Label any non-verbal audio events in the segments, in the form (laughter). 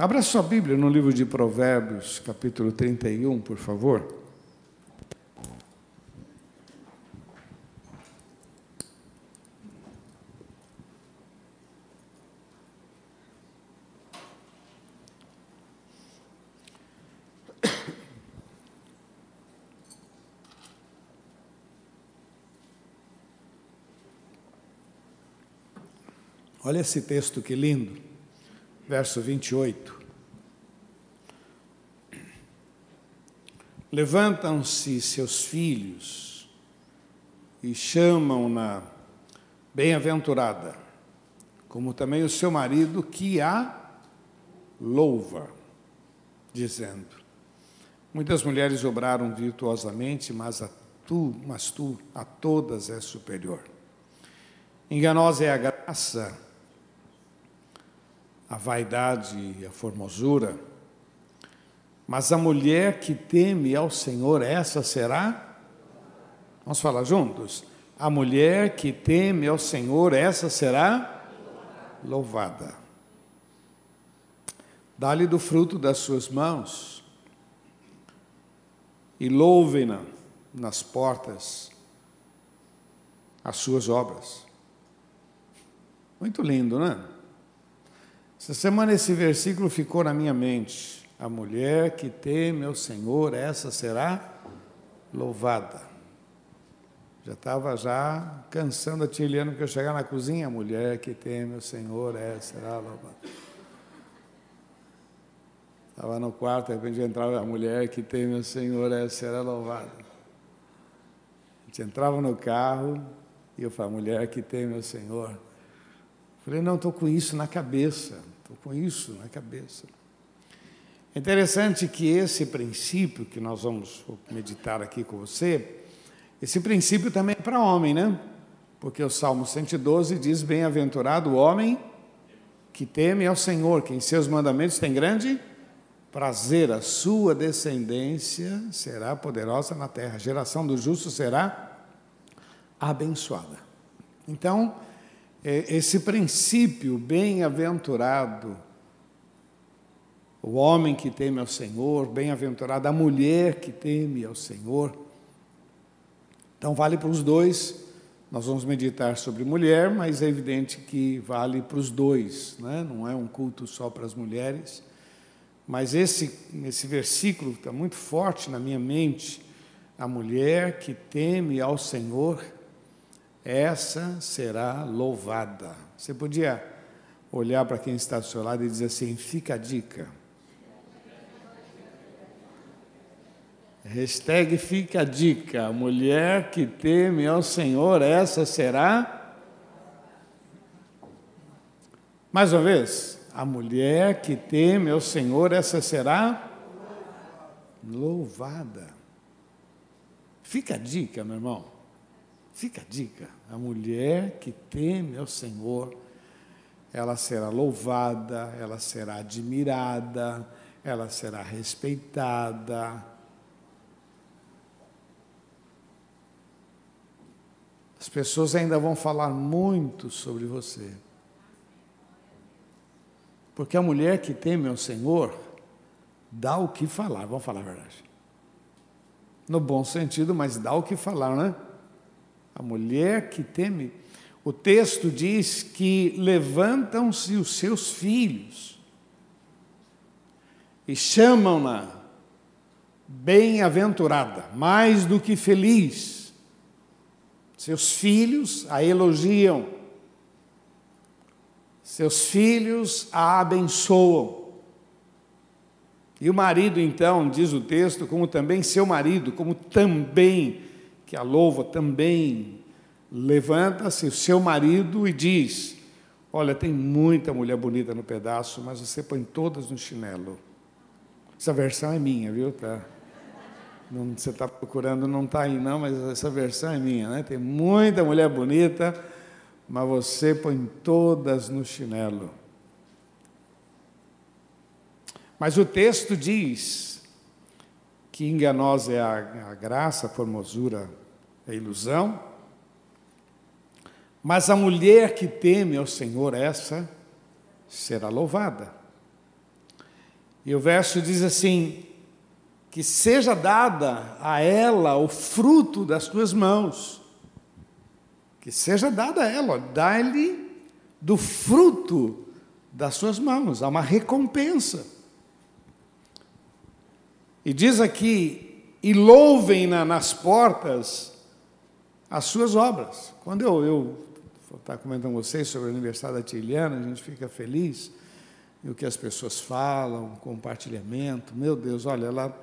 Abra sua Bíblia no livro de Provérbios, capítulo 31, por favor. (coughs) Olha esse texto que lindo, verso 28. Levantam-se seus filhos e chamam-na bem-aventurada, como também o seu marido que a louva, dizendo: Muitas mulheres obraram virtuosamente, mas a tu, mas tu a todas és superior. Enganosa é a graça a vaidade e a formosura. Mas a mulher que teme ao Senhor, essa será? Vamos falar juntos? A mulher que teme ao Senhor, essa será louvada. Dá-lhe do fruto das suas mãos e louve-na nas portas as suas obras. Muito lindo, não é? Essa semana esse versículo ficou na minha mente. A mulher que teme ao Senhor, essa será louvada. Já estava já cansando a Tiliano que eu chegar na cozinha, a mulher que teme ao Senhor, essa será louvada. Estava no quarto, de repente entrava a mulher que teme ao Senhor, essa será louvada. A gente entrava no carro e eu falava, mulher que teme ao Senhor. Falei, não, estou com isso na cabeça, estou com isso na cabeça. É interessante que esse princípio que nós vamos meditar aqui com você, esse princípio também é para homem, né? Porque o Salmo 112 diz: Bem-aventurado o homem que teme ao Senhor, que em seus mandamentos tem grande prazer, a sua descendência será poderosa na terra, a geração do justo será abençoada. Então, esse princípio bem-aventurado, o homem que teme ao Senhor, bem-aventurada a mulher que teme ao Senhor. Então, vale para os dois. Nós vamos meditar sobre mulher, mas é evidente que vale para os dois, né? não é um culto só para as mulheres. Mas esse, esse versículo está muito forte na minha mente. A mulher que teme ao Senhor essa será louvada. Você podia olhar para quem está do seu lado e dizer assim: fica a dica. Hashtag fica a dica. Mulher que teme ao Senhor, essa será. Mais uma vez, a mulher que teme ao Senhor, essa será louvada. Fica a dica, meu irmão. Fica a dica: a mulher que teme ao Senhor, ela será louvada, ela será admirada, ela será respeitada. As pessoas ainda vão falar muito sobre você. Porque a mulher que teme ao Senhor dá o que falar, vamos falar a verdade. No bom sentido, mas dá o que falar, né? A mulher que teme. O texto diz que levantam-se os seus filhos e chamam-na bem-aventurada, mais do que feliz. Seus filhos a elogiam, seus filhos a abençoam. E o marido, então, diz o texto, como também seu marido, como também que a louva também levanta-se o seu marido e diz: Olha, tem muita mulher bonita no pedaço, mas você põe todas no chinelo. Essa versão é minha, viu? Tá? Não, você está procurando, não está aí não, mas essa versão é minha, né? Tem muita mulher bonita, mas você põe todas no chinelo. Mas o texto diz que enganosa é a, a graça, a formosura é ilusão. Mas a mulher que teme ao Senhor, essa será louvada. E o verso diz assim: que seja dada a ela o fruto das tuas mãos. Que seja dada a ela, dá-lhe do fruto das suas mãos, há uma recompensa. E diz aqui: e louvem na, nas portas as suas obras. Quando eu, eu estar comentando com vocês sobre o aniversário da Tiliana, a gente fica feliz e o que as pessoas falam, compartilhamento. Meu Deus, olha, ela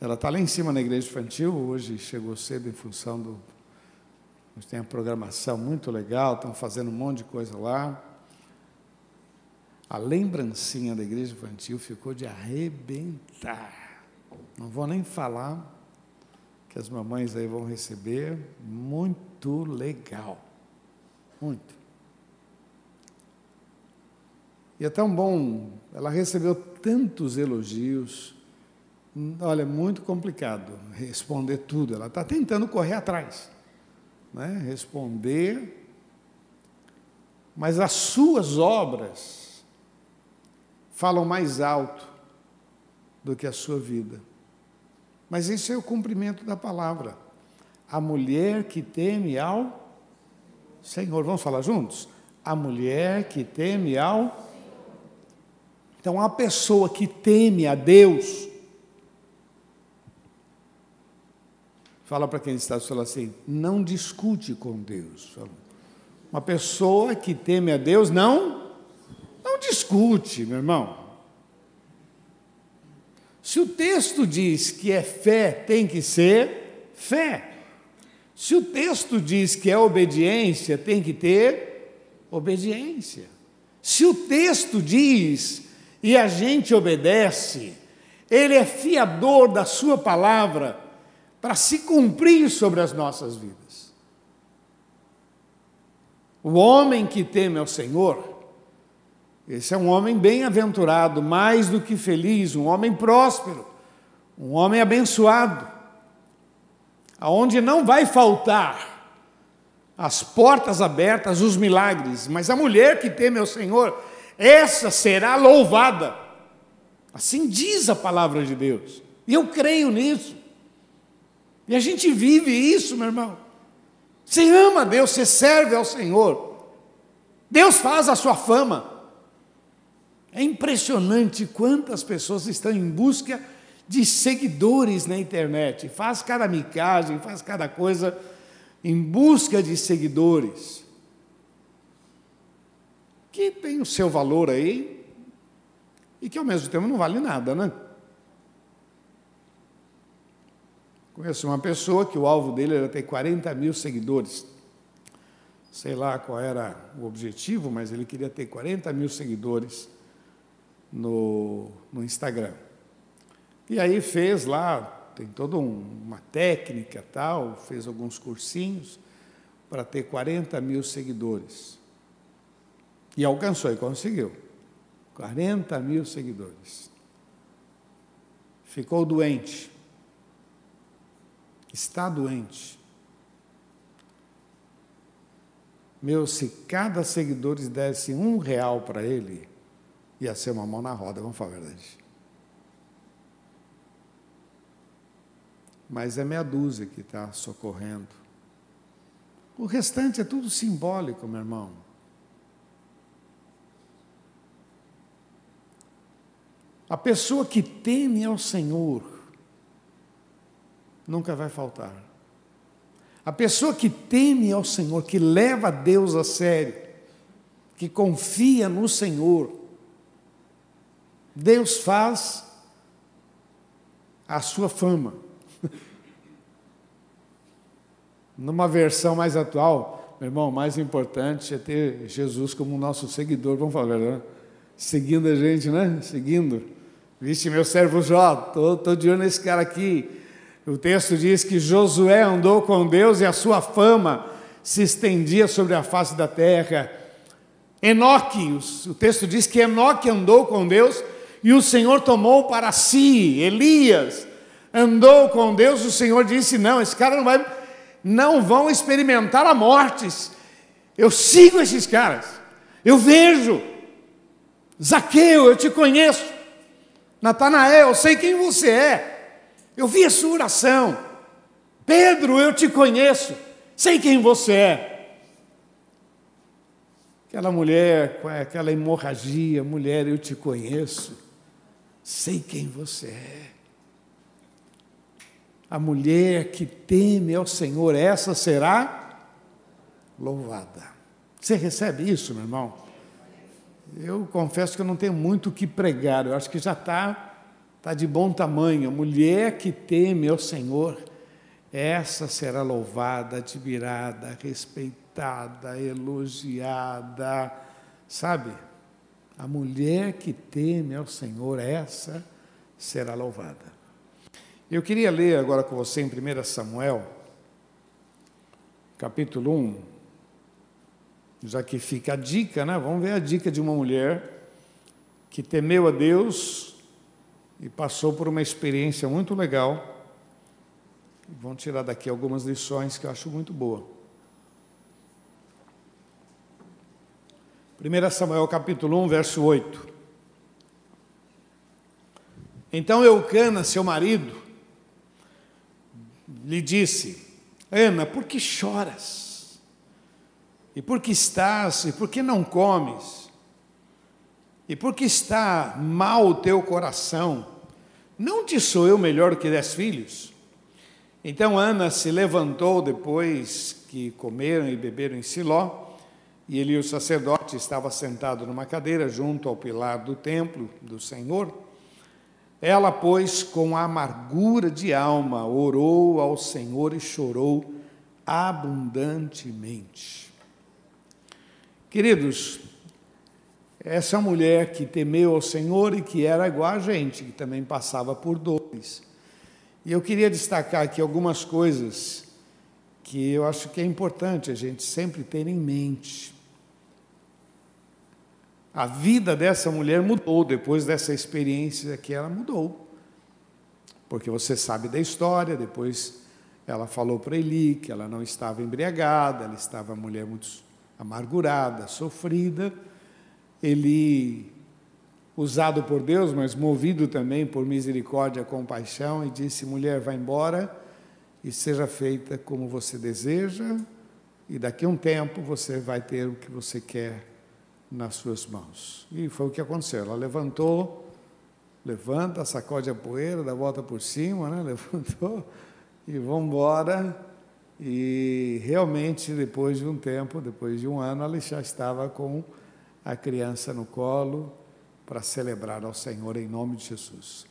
ela está lá em cima na igreja infantil, hoje chegou cedo em função do. Nós tem a programação muito legal, estão fazendo um monte de coisa lá. A lembrancinha da igreja infantil ficou de arrebentar. Não vou nem falar que as mamães aí vão receber. Muito legal. Muito. E é tão bom, ela recebeu tantos elogios. Olha, é muito complicado responder tudo. Ela está tentando correr atrás, né? responder, mas as suas obras falam mais alto do que a sua vida. Mas isso é o cumprimento da palavra. A mulher que teme ao Senhor. Vamos falar juntos? A mulher que teme ao Então, a pessoa que teme a Deus, Fala para quem está falando assim, não discute com Deus. Uma pessoa que teme a Deus não não discute, meu irmão. Se o texto diz que é fé, tem que ser fé. Se o texto diz que é obediência, tem que ter obediência. Se o texto diz e a gente obedece, ele é fiador da sua palavra para se cumprir sobre as nossas vidas. O homem que teme ao Senhor, esse é um homem bem-aventurado, mais do que feliz, um homem próspero, um homem abençoado, aonde não vai faltar as portas abertas, os milagres, mas a mulher que teme ao Senhor, essa será louvada. Assim diz a palavra de Deus. E eu creio nisso. E a gente vive isso, meu irmão. Você ama Deus, você serve ao Senhor. Deus faz a sua fama. É impressionante quantas pessoas estão em busca de seguidores na internet. Faz cada micagem, faz cada coisa em busca de seguidores. Que tem o seu valor aí e que ao mesmo tempo não vale nada, né? Conheço uma pessoa que o alvo dele era ter 40 mil seguidores. Sei lá qual era o objetivo, mas ele queria ter 40 mil seguidores no, no Instagram. E aí fez lá, tem toda um, uma técnica tal, fez alguns cursinhos para ter 40 mil seguidores. E alcançou e conseguiu. 40 mil seguidores. Ficou doente está doente. Meu, se cada seguidor desse um real para ele, ia ser uma mão na roda, vamos falar a verdade. Mas é meia dúzia que está socorrendo. O restante é tudo simbólico, meu irmão. A pessoa que teme ao Senhor, nunca vai faltar. A pessoa que teme ao Senhor, que leva Deus a sério, que confia no Senhor, Deus faz a sua fama. (laughs) Numa versão mais atual, meu irmão, o mais importante é ter Jesus como nosso seguidor, vamos falar, né? Seguindo a gente, né? Seguindo. Viste, meu servo Jó, estou de olho nesse cara aqui. O texto diz que Josué andou com Deus e a sua fama se estendia sobre a face da terra. Enoque, o texto diz que Enoque andou com Deus e o Senhor tomou para si. Elias andou com Deus, o Senhor disse: Não, esse cara não vai, não vão experimentar a morte. Eu sigo esses caras, eu vejo. Zaqueu, eu te conheço. Natanael, eu sei quem você é. Eu vi a sua oração. Pedro, eu te conheço. Sei quem você é. Aquela mulher com aquela hemorragia, mulher, eu te conheço. Sei quem você é. A mulher que teme ao Senhor, essa será louvada. Você recebe isso, meu irmão? Eu confesso que eu não tenho muito o que pregar, eu acho que já está tá de bom tamanho. A mulher que teme ao Senhor, essa será louvada, admirada, respeitada, elogiada, sabe? A mulher que teme ao Senhor, essa será louvada. Eu queria ler agora com você em 1 Samuel, capítulo 1, já que fica a dica, né? Vamos ver a dica de uma mulher que temeu a Deus e passou por uma experiência muito legal. Vão tirar daqui algumas lições que eu acho muito boa. 1 Samuel capítulo 1, verso 8. Então Eucana, seu marido, lhe disse: Ana, por que choras? E por que estás? E por que não comes? E por que está mal o teu coração? Não te sou eu melhor que dez filhos? Então Ana se levantou depois que comeram e beberam em Siló, e ele, o sacerdote, estava sentado numa cadeira junto ao pilar do templo do Senhor. Ela, pois, com amargura de alma, orou ao Senhor e chorou abundantemente. Queridos, essa mulher que temeu ao Senhor e que era igual a gente, que também passava por dores. E eu queria destacar aqui algumas coisas que eu acho que é importante a gente sempre ter em mente. A vida dessa mulher mudou depois dessa experiência que ela mudou. Porque você sabe da história, depois ela falou para Eli que ela não estava embriagada, ela estava uma mulher muito amargurada, sofrida. Ele, usado por Deus, mas movido também por misericórdia compaixão, e disse: mulher, vá embora e seja feita como você deseja, e daqui a um tempo você vai ter o que você quer nas suas mãos. E foi o que aconteceu. Ela levantou, levanta, sacode a poeira, dá a volta por cima, né? (laughs) levantou e vamos embora. E realmente, depois de um tempo, depois de um ano, ela já estava com a criança no colo para celebrar ao Senhor em nome de Jesus.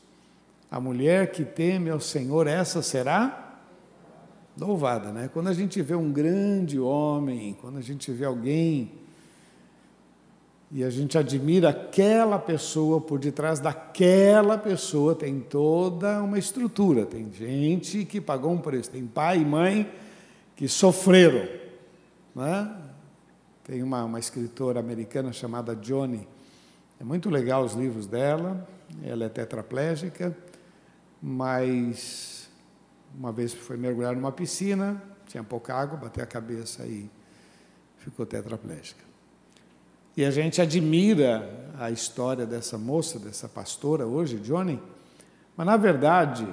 A mulher que teme ao Senhor, essa será louvada, né? Quando a gente vê um grande homem, quando a gente vê alguém e a gente admira aquela pessoa, por detrás daquela pessoa tem toda uma estrutura. Tem gente que pagou um preço, tem pai e mãe que sofreram. Né? Tem uma, uma escritora americana chamada Johnny. É muito legal os livros dela. Ela é tetraplégica, mas uma vez foi mergulhar numa piscina, tinha pouca água, bateu a cabeça e ficou tetraplégica. E a gente admira a história dessa moça, dessa pastora hoje, Johnny, mas na verdade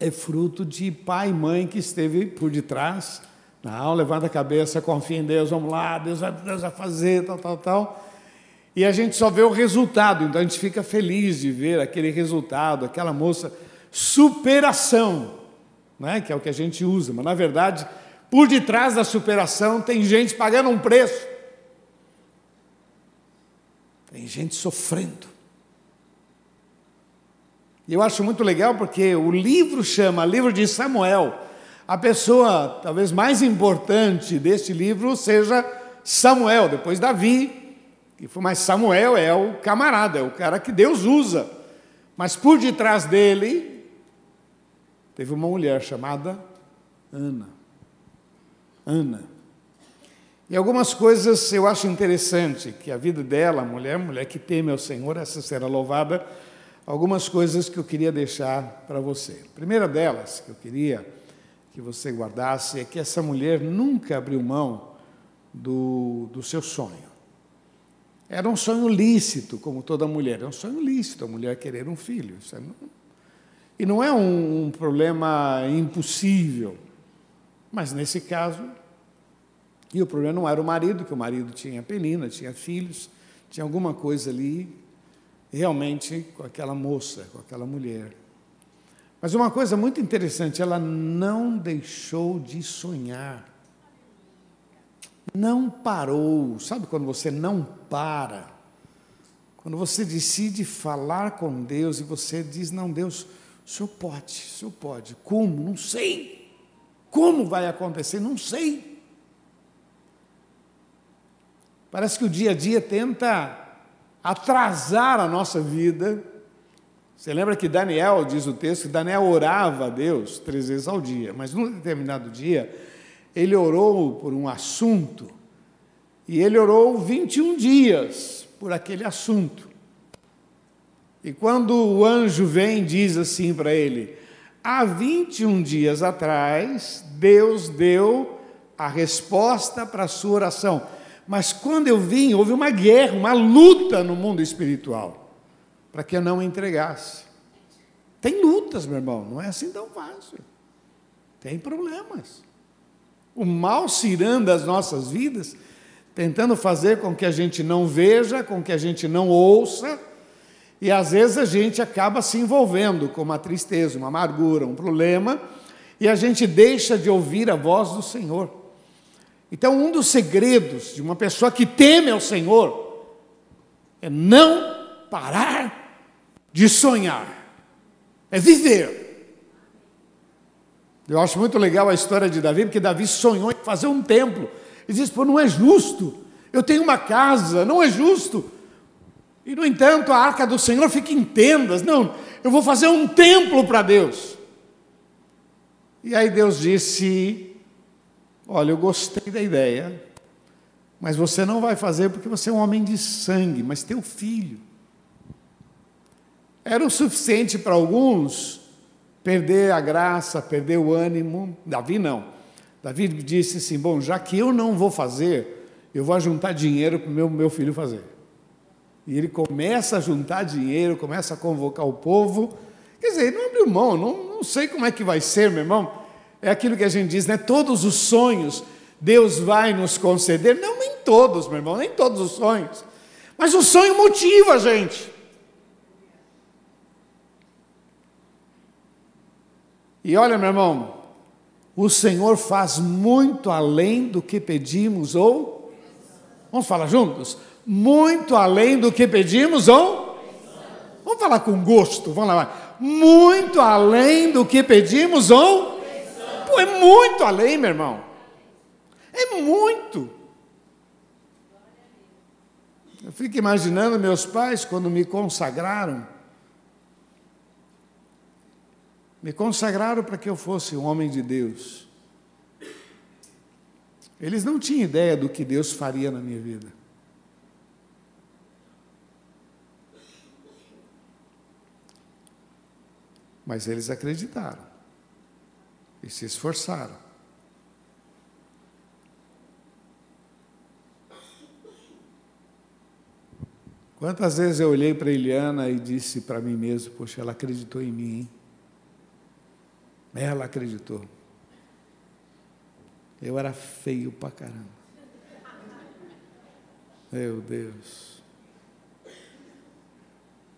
é fruto de pai e mãe que esteve por detrás. Não, levanta a cabeça, confia em Deus, vamos lá, Deus vai, Deus vai fazer, tal, tal, tal. E a gente só vê o resultado, então a gente fica feliz de ver aquele resultado, aquela moça, superação, né? que é o que a gente usa, mas na verdade, por detrás da superação tem gente pagando um preço. Tem gente sofrendo. E eu acho muito legal porque o livro chama Livro de Samuel. A pessoa talvez mais importante deste livro seja Samuel, depois Davi, mas Samuel é o camarada, é o cara que Deus usa. Mas por detrás dele teve uma mulher chamada Ana. Ana. E algumas coisas eu acho interessante, que a vida dela, mulher, mulher que teme ao Senhor, essa será louvada, algumas coisas que eu queria deixar para você. A primeira delas, que eu queria que você guardasse, é que essa mulher nunca abriu mão do, do seu sonho. Era um sonho lícito, como toda mulher. É um sonho lícito a mulher querer um filho. É não... E não é um, um problema impossível. Mas nesse caso, e o problema não era o marido, que o marido tinha penina, tinha filhos, tinha alguma coisa ali, realmente, com aquela moça, com aquela mulher. Mas uma coisa muito interessante, ela não deixou de sonhar não parou. Sabe quando você não para? Quando você decide falar com Deus e você diz: Não, Deus, o senhor pode, o senhor pode. Como? Não sei. Como vai acontecer? Não sei. Parece que o dia a dia tenta atrasar a nossa vida. Você lembra que Daniel, diz o texto, que Daniel orava a Deus três vezes ao dia, mas num determinado dia ele orou por um assunto e ele orou 21 dias por aquele assunto. E quando o anjo vem diz assim para ele: há 21 dias atrás, Deus deu a resposta para a sua oração. Mas quando eu vim, houve uma guerra, uma luta no mundo espiritual, para que eu não entregasse. Tem lutas, meu irmão, não é assim tão fácil. Tem problemas. O mal cirando as nossas vidas, tentando fazer com que a gente não veja, com que a gente não ouça, e às vezes a gente acaba se envolvendo com uma tristeza, uma amargura, um problema, e a gente deixa de ouvir a voz do Senhor. Então, um dos segredos de uma pessoa que teme ao Senhor é não parar de sonhar, é viver. Eu acho muito legal a história de Davi, porque Davi sonhou em fazer um templo. Ele disse: pô, não é justo. Eu tenho uma casa, não é justo. E, no entanto, a arca do Senhor fica em tendas. Não, eu vou fazer um templo para Deus. E aí Deus disse: Olha, eu gostei da ideia, mas você não vai fazer porque você é um homem de sangue, mas teu filho. Era o suficiente para alguns perder a graça, perder o ânimo. Davi não. Davi disse assim: Bom, já que eu não vou fazer, eu vou juntar dinheiro para o meu, meu filho fazer. E ele começa a juntar dinheiro, começa a convocar o povo. Quer dizer, não abriu mão, não, não sei como é que vai ser, meu irmão. É aquilo que a gente diz, né? Todos os sonhos Deus vai nos conceder. Não, nem todos, meu irmão, nem todos os sonhos. Mas o sonho motiva a gente. E olha, meu irmão, o Senhor faz muito além do que pedimos ou. Vamos falar juntos? Muito além do que pedimos ou. Vamos falar com gosto, vamos lá. Muito além do que pedimos ou. Pô, é muito além, meu irmão. É muito. Eu fico imaginando meus pais quando me consagraram. me consagraram para que eu fosse um homem de Deus. Eles não tinham ideia do que Deus faria na minha vida. Mas eles acreditaram e se esforçaram. Quantas vezes eu olhei para Eliana e disse para mim mesmo: Poxa, ela acreditou em mim, hein? Ela acreditou. Eu era feio pra caramba. Meu Deus.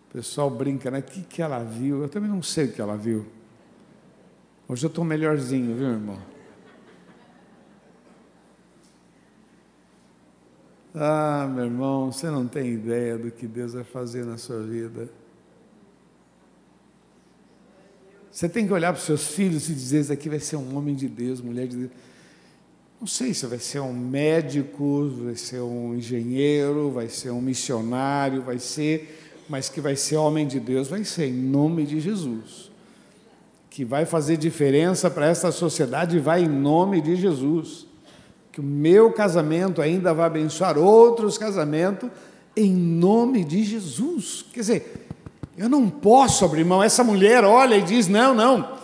O pessoal brinca, né? O que, que ela viu? Eu também não sei o que ela viu. Hoje eu estou melhorzinho, viu, irmão? Ah, meu irmão, você não tem ideia do que Deus vai fazer na sua vida. Você tem que olhar para os seus filhos e dizer: esse aqui vai ser um homem de Deus, mulher de Deus. Não sei se vai ser um médico, vai ser um engenheiro, vai ser um missionário, vai ser, mas que vai ser homem de Deus, vai ser, em nome de Jesus. Que vai fazer diferença para essa sociedade, vai em nome de Jesus. Que o meu casamento ainda vai abençoar outros casamentos, em nome de Jesus. Quer dizer, eu não posso abrir mão. Essa mulher olha e diz: não, não.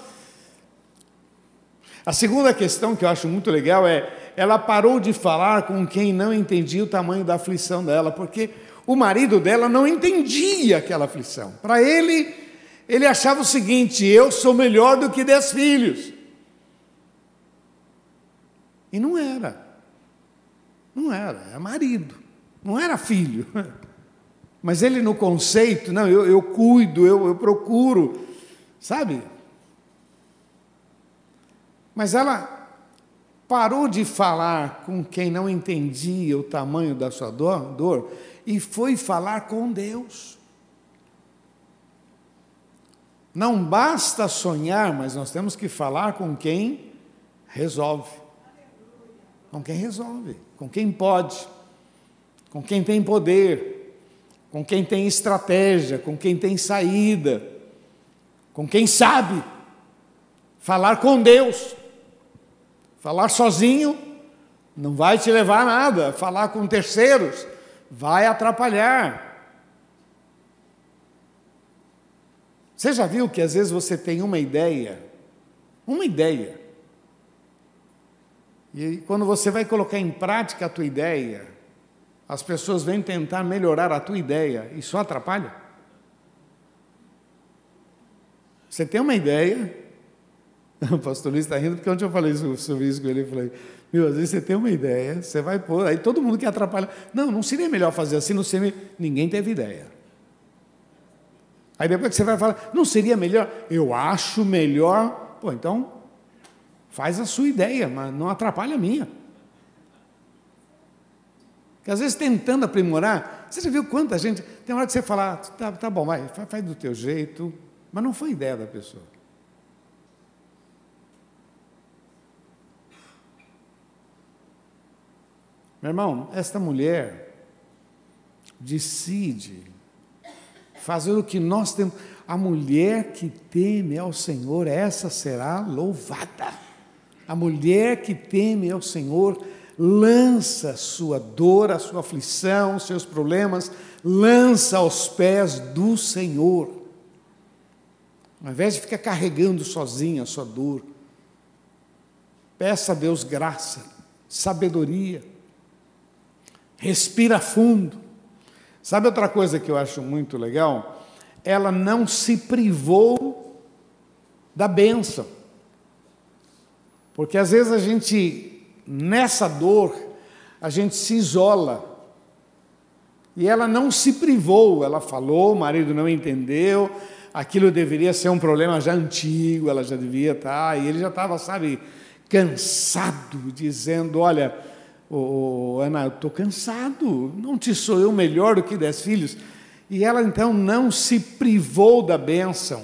A segunda questão que eu acho muito legal é: ela parou de falar com quem não entendia o tamanho da aflição dela, porque o marido dela não entendia aquela aflição. Para ele, ele achava o seguinte: eu sou melhor do que dez filhos. E não era. Não era, era marido, não era filho. (laughs) Mas ele, no conceito, não, eu, eu cuido, eu, eu procuro, sabe? Mas ela parou de falar com quem não entendia o tamanho da sua dor, dor e foi falar com Deus. Não basta sonhar, mas nós temos que falar com quem resolve. Com quem resolve, com quem pode, com quem tem poder, com quem tem estratégia, com quem tem saída, com quem sabe. Falar com Deus. Falar sozinho não vai te levar a nada. Falar com terceiros vai atrapalhar. Você já viu que às vezes você tem uma ideia, uma ideia, e quando você vai colocar em prática a tua ideia, as pessoas vêm tentar melhorar a tua ideia e só atrapalha? Você tem uma ideia, (laughs) o pastor Luiz está rindo porque ontem eu falei sobre isso com ele, eu falei, meu, às vezes você tem uma ideia, você vai pôr, aí todo mundo quer atrapalhar. Não, não seria melhor fazer assim, não seria, ninguém teve ideia. Aí depois você vai falar, não seria melhor? Eu acho melhor. Pô, então faz a sua ideia, mas não atrapalha a minha. Porque às vezes tentando aprimorar, você já viu quanta gente. Tem hora que você fala, ah, tá, tá bom, vai, faz do teu jeito, mas não foi ideia da pessoa. Meu irmão, esta mulher decide fazer o que nós temos. A mulher que teme ao Senhor, essa será louvada. A mulher que teme ao Senhor, lança sua dor, a sua aflição, seus problemas, lança aos pés do Senhor. Ao invés de ficar carregando sozinha a sua dor, peça a Deus graça, sabedoria, respira fundo. Sabe outra coisa que eu acho muito legal? Ela não se privou da bênção. Porque às vezes a gente, nessa dor, a gente se isola. E ela não se privou, ela falou, o marido não entendeu, aquilo deveria ser um problema já antigo, ela já devia estar, e ele já estava, sabe, cansado, dizendo: Olha, oh, Ana, eu estou cansado, não te sou eu melhor do que dez filhos. E ela então não se privou da bênção,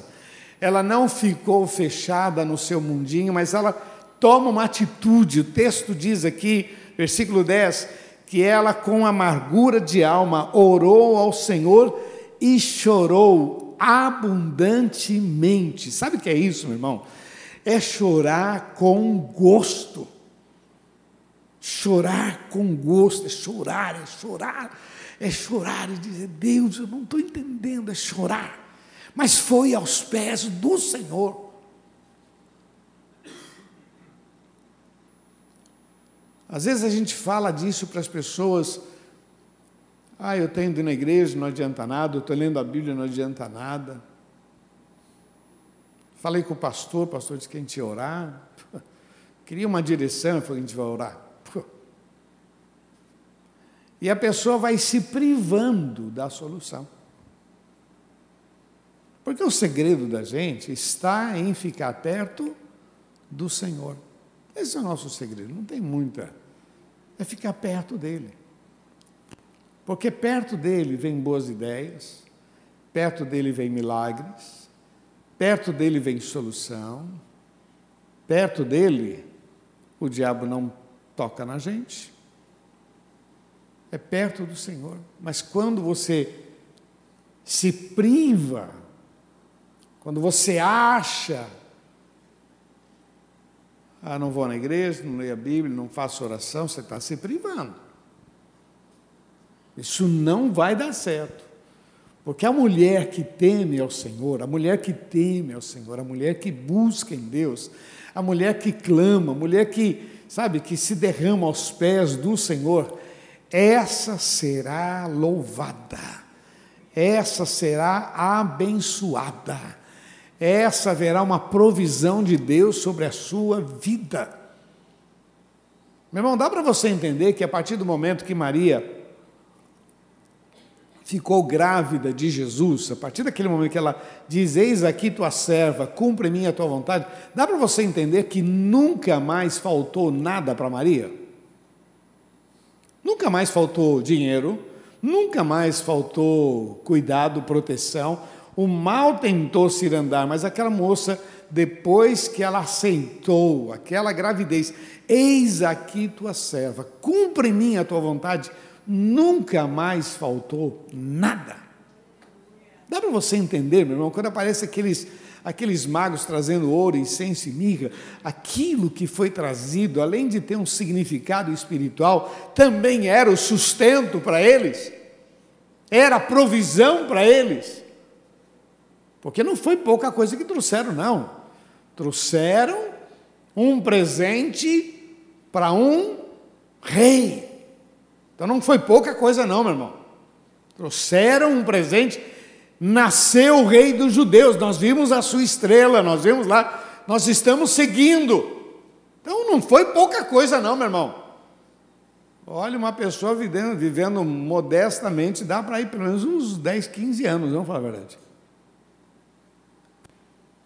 ela não ficou fechada no seu mundinho, mas ela toma uma atitude. O texto diz aqui, versículo 10, que ela, com amargura de alma, orou ao Senhor e chorou abundantemente. Sabe o que é isso, meu irmão? É chorar com gosto. Chorar com gosto, é chorar, é chorar, é chorar e dizer: Deus, eu não estou entendendo, é chorar. Mas foi aos pés do Senhor. Às vezes a gente fala disso para as pessoas. Ah, eu estou indo na igreja, não adianta nada, eu estou lendo a Bíblia, não adianta nada. Falei com o pastor, o pastor disse que a gente ia orar. (laughs) Queria uma direção, falei, a gente vai orar. E a pessoa vai se privando da solução. Porque o segredo da gente está em ficar perto do Senhor. Esse é o nosso segredo, não tem muita. É ficar perto dele. Porque perto dele vem boas ideias, perto dele vem milagres, perto dele vem solução, perto dele o diabo não toca na gente é perto do Senhor. Mas quando você se priva, quando você acha, ah, não vou na igreja, não leio a Bíblia, não faço oração, você está se privando. Isso não vai dar certo. Porque a mulher que teme ao Senhor, a mulher que teme ao Senhor, a mulher que busca em Deus, a mulher que clama, a mulher que, sabe, que se derrama aos pés do Senhor, essa será louvada, essa será abençoada, essa haverá uma provisão de Deus sobre a sua vida. Meu irmão, dá para você entender que a partir do momento que Maria ficou grávida de Jesus, a partir daquele momento que ela diz: Eis aqui tua serva, cumpre minha tua vontade, dá para você entender que nunca mais faltou nada para Maria? Nunca mais faltou dinheiro, nunca mais faltou cuidado, proteção. O mal tentou se andar, mas aquela moça, depois que ela aceitou aquela gravidez, eis aqui tua serva, cumpre em mim a tua vontade, nunca mais faltou nada. Dá para você entender, meu irmão, quando aparece aqueles, aqueles magos trazendo ouro, incenso e mirra, aquilo que foi trazido, além de ter um significado espiritual, também era o sustento para eles, era a provisão para eles. Porque não foi pouca coisa que trouxeram, não. Trouxeram um presente para um rei. Então não foi pouca coisa, não, meu irmão. Trouxeram um presente, nasceu o rei dos judeus, nós vimos a sua estrela, nós vimos lá, nós estamos seguindo. Então não foi pouca coisa, não, meu irmão. Olha, uma pessoa vivendo, vivendo modestamente, dá para ir pelo menos uns 10, 15 anos, vamos falar a verdade.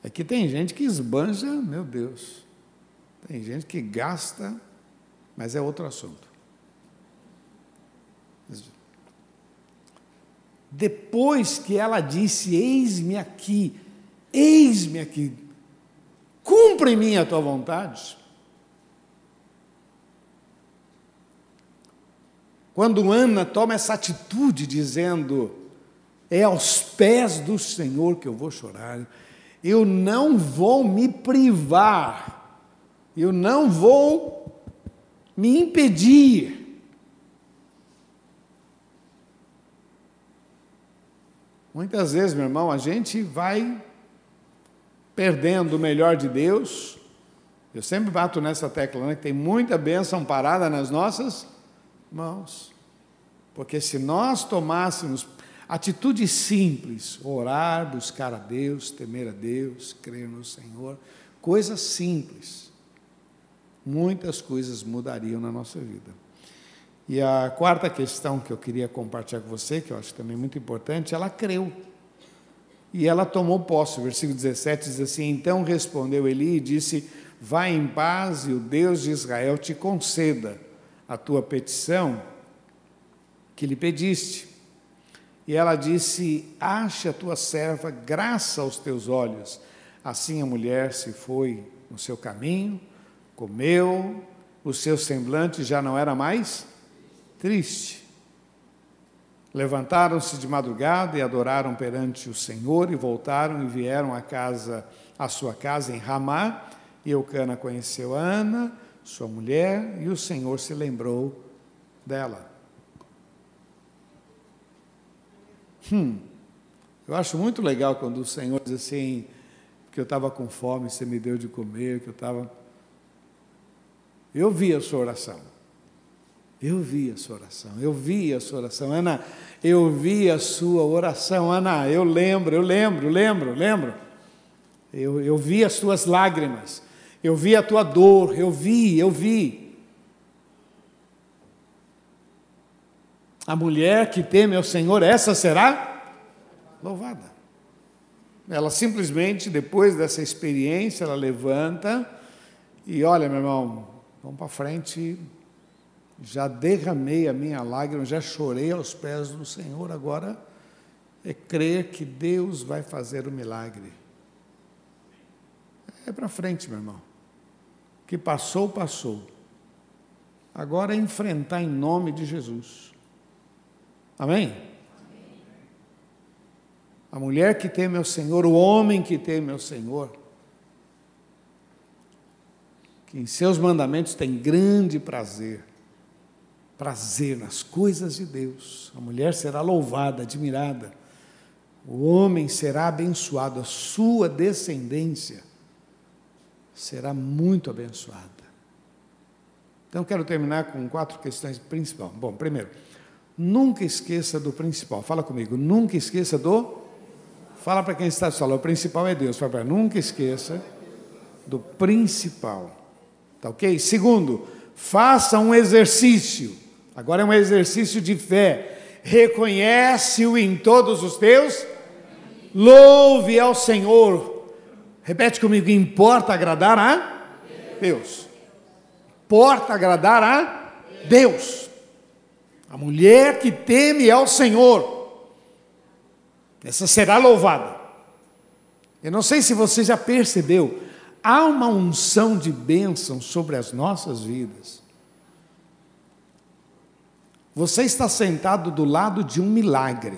É que tem gente que esbanja, meu Deus. Tem gente que gasta, mas é outro assunto. Depois que ela disse: Eis-me aqui, eis-me aqui, cumpre em mim a tua vontade. Quando Ana toma essa atitude dizendo: É aos pés do Senhor que eu vou chorar, eu não vou me privar, eu não vou me impedir Muitas vezes, meu irmão, a gente vai perdendo o melhor de Deus. Eu sempre bato nessa tecla, né, que tem muita bênção parada nas nossas mãos. Porque se nós tomássemos atitude simples, orar, buscar a Deus, temer a Deus, crer no Senhor, coisas simples, muitas coisas mudariam na nossa vida. E a quarta questão que eu queria compartilhar com você, que eu acho também muito importante, ela creu. E ela tomou posse. O versículo 17 diz assim: Então respondeu Eli e disse: Vá em paz e o Deus de Israel te conceda a tua petição que lhe pediste. E ela disse: Ache a tua serva graça aos teus olhos. Assim a mulher se foi no seu caminho, comeu, o seu semblante já não era mais triste. Levantaram-se de madrugada e adoraram perante o Senhor e voltaram e vieram à casa, à sua casa em Ramá. E Eucana conheceu Ana, sua mulher, e o Senhor se lembrou dela. Hum, eu acho muito legal quando o Senhor diz assim, que eu estava com fome, você me deu de comer, que eu estava. Eu vi a sua oração. Eu vi a sua oração, eu vi a sua oração. Ana, eu vi a sua oração. Ana, eu lembro, eu lembro, lembro, lembro. Eu, eu vi as tuas lágrimas, eu vi a tua dor, eu vi, eu vi. A mulher que teme ao Senhor, essa será louvada. Ela simplesmente, depois dessa experiência, ela levanta e olha, meu irmão, vamos para frente, já derramei a minha lágrima, já chorei aos pés do Senhor, agora é crer que Deus vai fazer o milagre. É para frente, meu irmão. O que passou, passou. Agora é enfrentar em nome de Jesus. Amém? A mulher que teme ao Senhor, o homem que teme ao Senhor, que em seus mandamentos tem grande prazer prazer nas coisas de Deus. A mulher será louvada, admirada. O homem será abençoado, a sua descendência será muito abençoada. Então, quero terminar com quatro questões principais. Bom, primeiro, nunca esqueça do principal. Fala comigo, nunca esqueça do. Fala para quem está do salão, o principal é Deus. Fala para nunca esqueça do principal. Tá ok? Segundo, faça um exercício. Agora é um exercício de fé. Reconhece-o em todos os teus. Louve ao Senhor. Repete comigo: importa agradar a Deus importa agradar a Deus. A mulher que teme ao Senhor, essa será louvada. Eu não sei se você já percebeu, há uma unção de bênção sobre as nossas vidas. Você está sentado do lado de um milagre.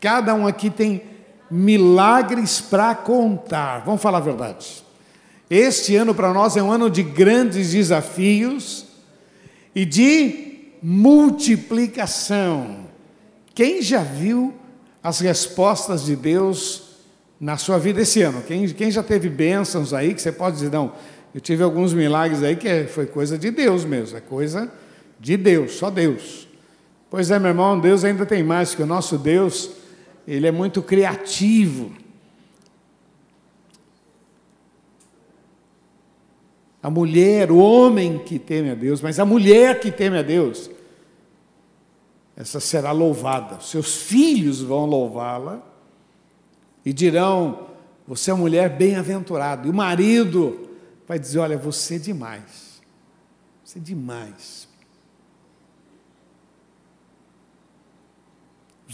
Cada um aqui tem milagres para contar. Vamos falar a verdade. Este ano para nós é um ano de grandes desafios e de multiplicação. Quem já viu as respostas de Deus na sua vida esse ano? Quem, quem já teve bênçãos aí que você pode dizer, não, eu tive alguns milagres aí que é, foi coisa de Deus mesmo, é coisa de Deus, só Deus. Pois é, meu irmão, Deus ainda tem mais, que o nosso Deus, ele é muito criativo. A mulher, o homem que teme a Deus, mas a mulher que teme a Deus, essa será louvada. Seus filhos vão louvá-la e dirão: Você é uma mulher bem-aventurada. E o marido vai dizer: Olha, você é demais. Você é demais.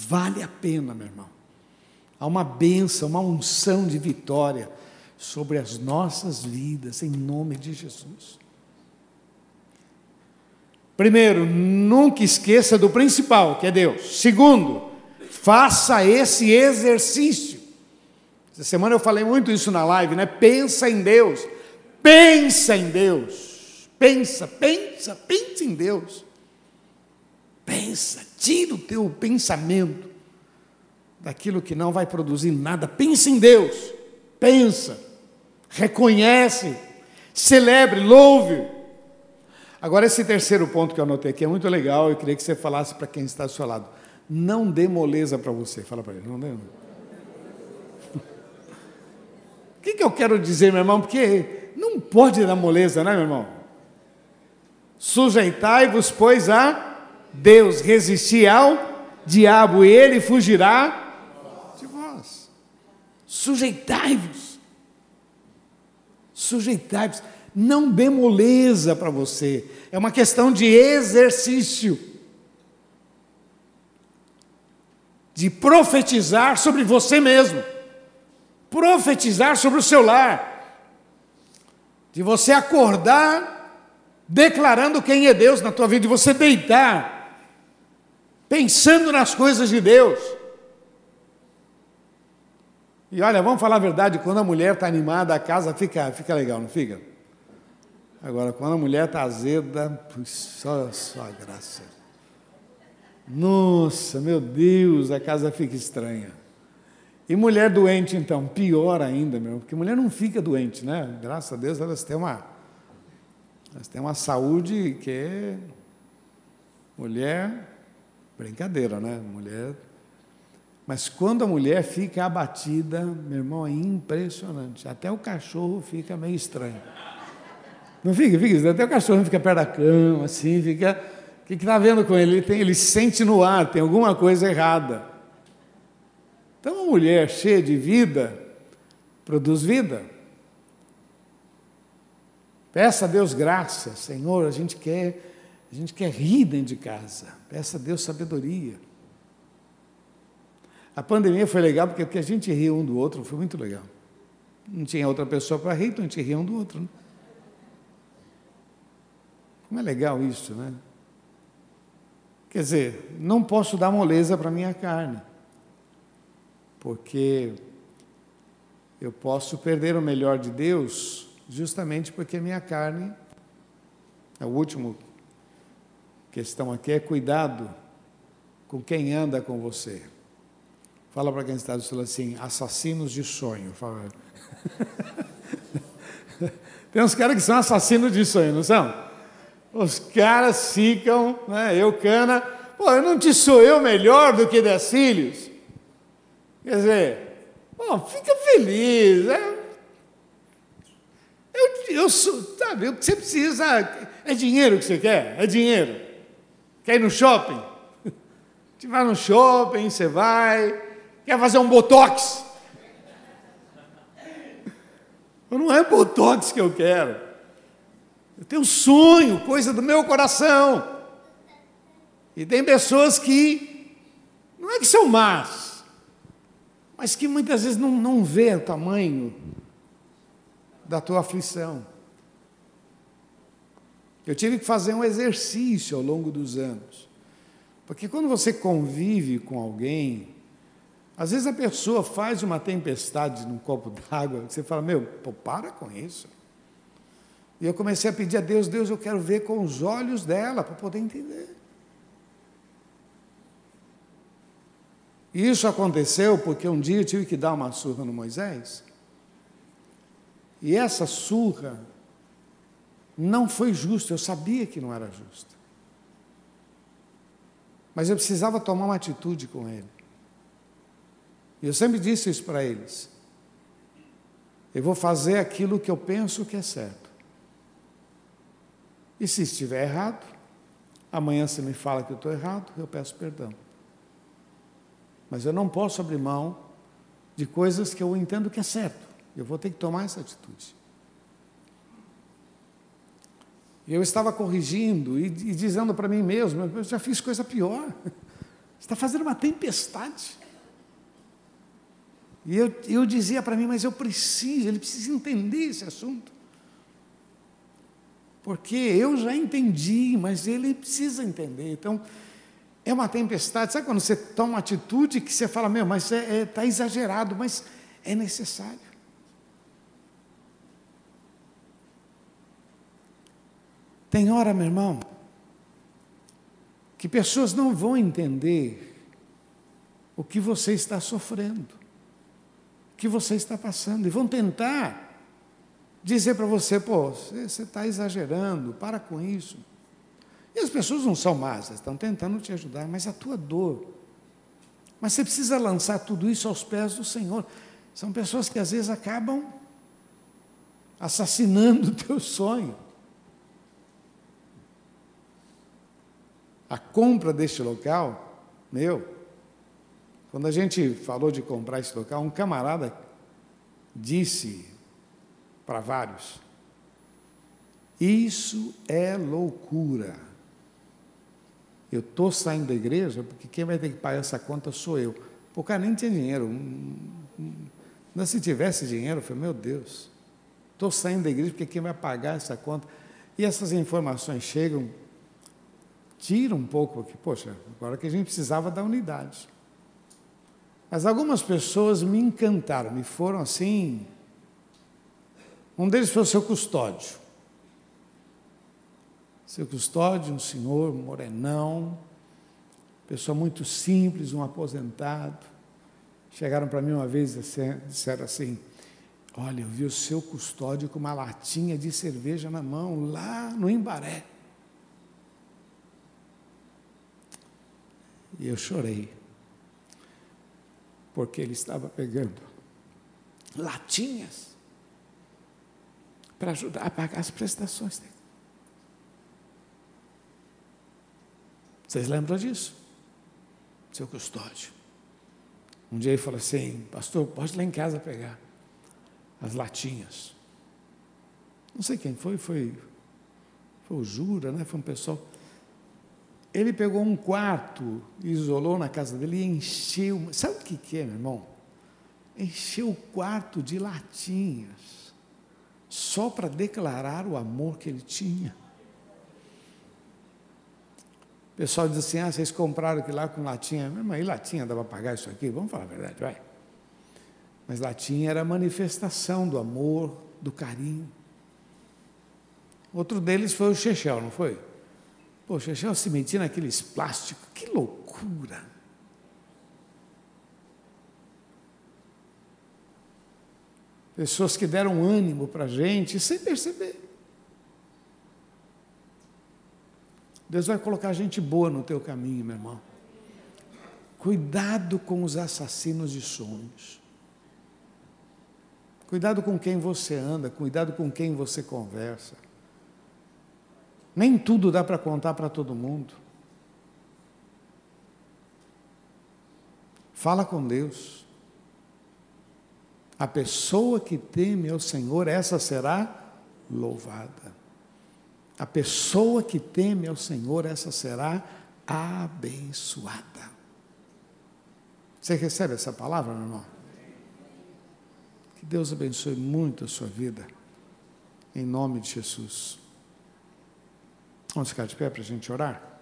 Vale a pena, meu irmão. Há uma benção, uma unção de vitória sobre as nossas vidas, em nome de Jesus. Primeiro, nunca esqueça do principal, que é Deus. Segundo, faça esse exercício. Essa semana eu falei muito isso na live, né? Pensa em Deus. Pensa em Deus. Pensa, pensa, pensa em Deus. Pensa, tira o teu pensamento daquilo que não vai produzir nada. Pensa em Deus. Pensa reconhece, celebre, louve. Agora, esse terceiro ponto que eu anotei aqui é muito legal, eu queria que você falasse para quem está ao seu lado. Não dê moleza para você. Fala para ele, não dê. O que, que eu quero dizer, meu irmão? Porque não pode dar moleza, né, meu irmão? Sujeitai-vos, pois, a Deus, resistir ao diabo, e ele fugirá de vós. Sujeitai-vos. Sujeitai-vos, não dê moleza para você, é uma questão de exercício, de profetizar sobre você mesmo, profetizar sobre o seu lar, de você acordar declarando quem é Deus na tua vida, de você deitar, pensando nas coisas de Deus. E olha, vamos falar a verdade, quando a mulher está animada, a casa fica, fica legal, não fica? Agora, quando a mulher está azeda, só, só a graça. Nossa, meu Deus, a casa fica estranha. E mulher doente, então, pior ainda, meu, porque mulher não fica doente, né? Graças a Deus elas têm uma, elas têm uma saúde que é mulher, brincadeira, né? Mulher mas quando a mulher fica abatida, meu irmão, é impressionante. Até o cachorro fica meio estranho. Não fica? Fica. Até o cachorro fica perto da cama, assim, fica. O que está vendo com ele? Ele, tem, ele sente no ar, tem alguma coisa errada. Então, uma mulher cheia de vida produz vida. Peça a Deus graça, Senhor, a gente quer, a gente quer rir dentro de casa. Peça a Deus sabedoria. A pandemia foi legal porque, porque a gente ria um do outro, foi muito legal. Não tinha outra pessoa para rir, então a gente ria um do outro. Né? Como é legal isso, né? Quer dizer, não posso dar moleza para minha carne, porque eu posso perder o melhor de Deus justamente porque a minha carne, questão aqui é cuidado com quem anda com você. Fala para quem está do seu assim, assassinos de sonho. Fala. (laughs) Tem uns caras que são assassinos de sonho, não são? Os caras ficam, né? Eu, cana, pô, eu não te sou eu melhor do que dez filhos? Quer dizer, pô, fica feliz, né? Eu, eu sou, sabe, o que você precisa é dinheiro que você quer, é dinheiro. Quer ir no shopping? (laughs) Você vai no shopping, você vai, quer fazer um botox? (laughs) Não é botox que eu quero. Eu tenho um sonho, coisa do meu coração. E tem pessoas que, não é que são más, mas que muitas vezes não, não vê o tamanho da tua aflição. Eu tive que fazer um exercício ao longo dos anos. Porque quando você convive com alguém, às vezes a pessoa faz uma tempestade num copo d'água, você fala, meu, pô, para com isso. E eu comecei a pedir a Deus, Deus, eu quero ver com os olhos dela para poder entender. E isso aconteceu porque um dia eu tive que dar uma surra no Moisés. E essa surra não foi justa, eu sabia que não era justa. Mas eu precisava tomar uma atitude com ele. E eu sempre disse isso para eles. Eu vou fazer aquilo que eu penso que é certo. E se estiver errado, amanhã você me fala que eu estou errado, eu peço perdão. Mas eu não posso abrir mão de coisas que eu entendo que é certo. Eu vou ter que tomar essa atitude. E eu estava corrigindo e, e dizendo para mim mesmo: eu já fiz coisa pior. Você (laughs) está fazendo uma tempestade. E eu, eu dizia para mim, mas eu preciso, ele precisa entender esse assunto. Porque eu já entendi, mas ele precisa entender. Então, é uma tempestade. Sabe quando você toma uma atitude que você fala, meu, mas está é, é, tá exagerado, mas é necessário. Tem hora, meu irmão, que pessoas não vão entender o que você está sofrendo que você está passando e vão tentar dizer para você, pô, você está exagerando, para com isso. E as pessoas não são más, estão tentando te ajudar, mas a tua dor. Mas você precisa lançar tudo isso aos pés do Senhor. São pessoas que às vezes acabam assassinando (laughs) o teu sonho. A compra deste local, meu, quando a gente falou de comprar esse local, um camarada disse para vários: Isso é loucura. Eu estou saindo da igreja porque quem vai ter que pagar essa conta sou eu. O cara nem tinha dinheiro. Não, se tivesse dinheiro, eu falei: Meu Deus, estou saindo da igreja porque quem vai pagar essa conta? E essas informações chegam, tiram um pouco, porque, poxa, agora que a gente precisava da unidade. Mas algumas pessoas me encantaram, me foram assim. Um deles foi o seu custódio. Seu custódio, um senhor morenão, pessoa muito simples, um aposentado. Chegaram para mim uma vez e disseram assim: Olha, eu vi o seu custódio com uma latinha de cerveja na mão, lá no Embaré. E eu chorei porque ele estava pegando latinhas para ajudar a pagar as prestações dele. Vocês lembram disso? Seu custódio. Um dia ele falou assim: Pastor, pode ir lá em casa pegar as latinhas. Não sei quem foi, foi, foi o Jura, né? Foi um pessoal. Ele pegou um quarto, isolou na casa dele e encheu. Sabe o que, é, meu irmão? Encheu o quarto de latinhas, só para declarar o amor que ele tinha. O pessoal diz assim: ah, vocês compraram aqui lá com latinha. Mas e latinha dá para pagar isso aqui? Vamos falar a verdade, vai. Mas latinha era a manifestação do amor, do carinho. Outro deles foi o Chechel, não foi? Poxa, já se metia naqueles plásticos, que loucura! Pessoas que deram ânimo para a gente sem perceber. Deus vai colocar gente boa no teu caminho, meu irmão. Cuidado com os assassinos de sonhos. Cuidado com quem você anda, cuidado com quem você conversa. Nem tudo dá para contar para todo mundo. Fala com Deus. A pessoa que teme ao Senhor, essa será louvada. A pessoa que teme ao Senhor, essa será abençoada. Você recebe essa palavra, meu irmão? Que Deus abençoe muito a sua vida, em nome de Jesus. Vamos ficar de pé para a gente orar?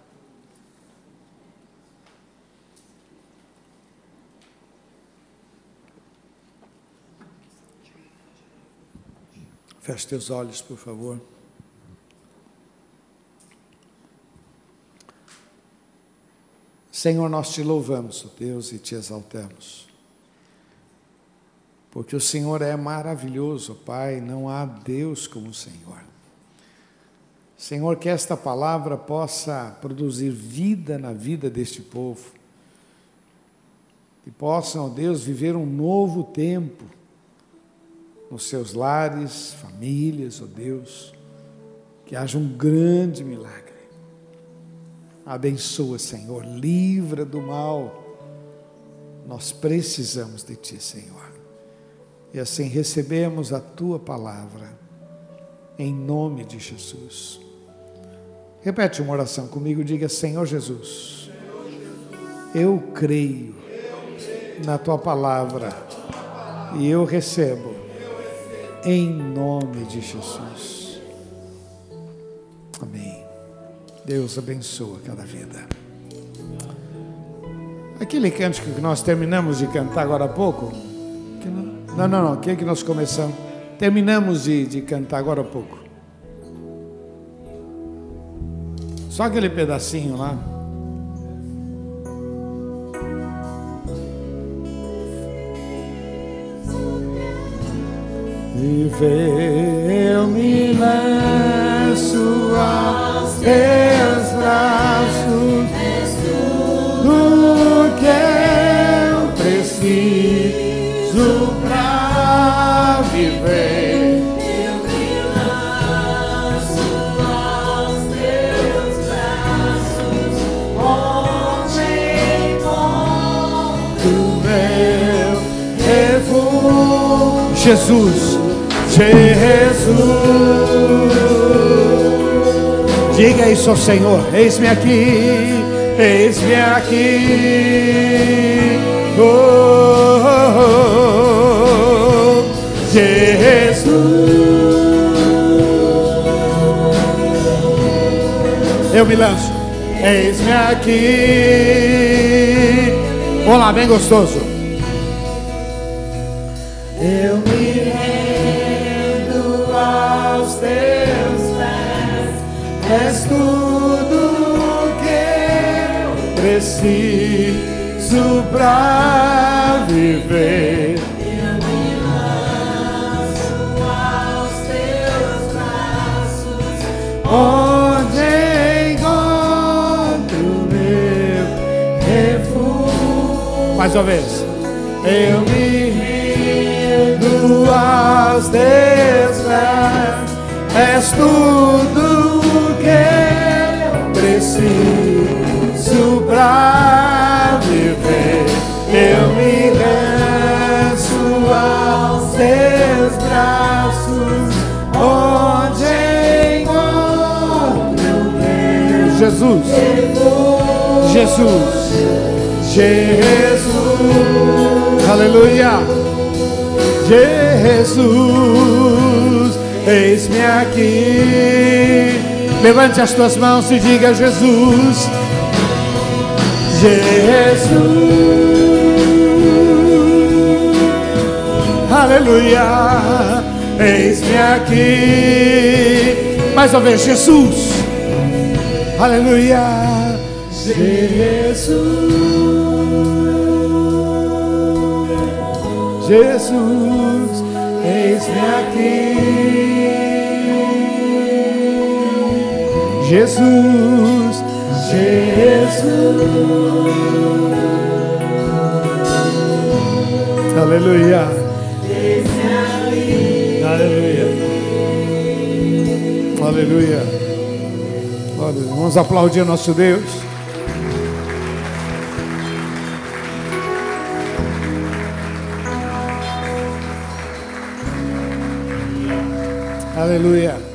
Feche teus olhos, por favor. Senhor, nós te louvamos, ó Deus, e te exaltamos. Porque o Senhor é maravilhoso, Pai, não há Deus como o Senhor. Senhor, que esta palavra possa produzir vida na vida deste povo. E possam, ó Deus, viver um novo tempo nos seus lares, famílias, ó Deus, que haja um grande milagre. Abençoa, Senhor, livra do mal. Nós precisamos de Ti, Senhor. E assim recebemos a Tua palavra, em nome de Jesus. Repete uma oração comigo, diga: Senhor Jesus, eu creio na Tua palavra e eu recebo em nome de Jesus. Amém. Deus abençoa cada vida. Aquele cântico que nós terminamos de cantar agora há pouco. Não, não, não. Aquele que nós começamos. Terminamos de, de cantar agora há pouco. Só aquele pedacinho lá. E eu me lanço aos teus braços, tudo que eu preciso pra viver. Jesus, Jesus, diga isso ao Senhor: Eis-me aqui, eis-me aqui, oh, oh, oh, Jesus. Eu me lanço, eis-me aqui. Olá, bem gostoso. Preciso pra viver. Eu me lanço aos teus braços, Onde encontro meu refúgio. Mais uma vez. Eu me rendo aos teus pés, és tudo que eu preciso pra viver. Eu me lanço aos teus braços, onde encontro meu Jesus. Jesus. Jesus. Aleluia. Jesus. Eis-me aqui. Levante as tuas mãos e diga Jesus. Jesus. Aleluia. Eis-me aqui. Mais uma vez, Jesus. Aleluia. Jesus. Jesus, eis-me aqui. Jesus, Jesus. Aleluia. Aleluia. Aleluia. Aleluia. Vamos aplaudir nosso Deus. Aleluia.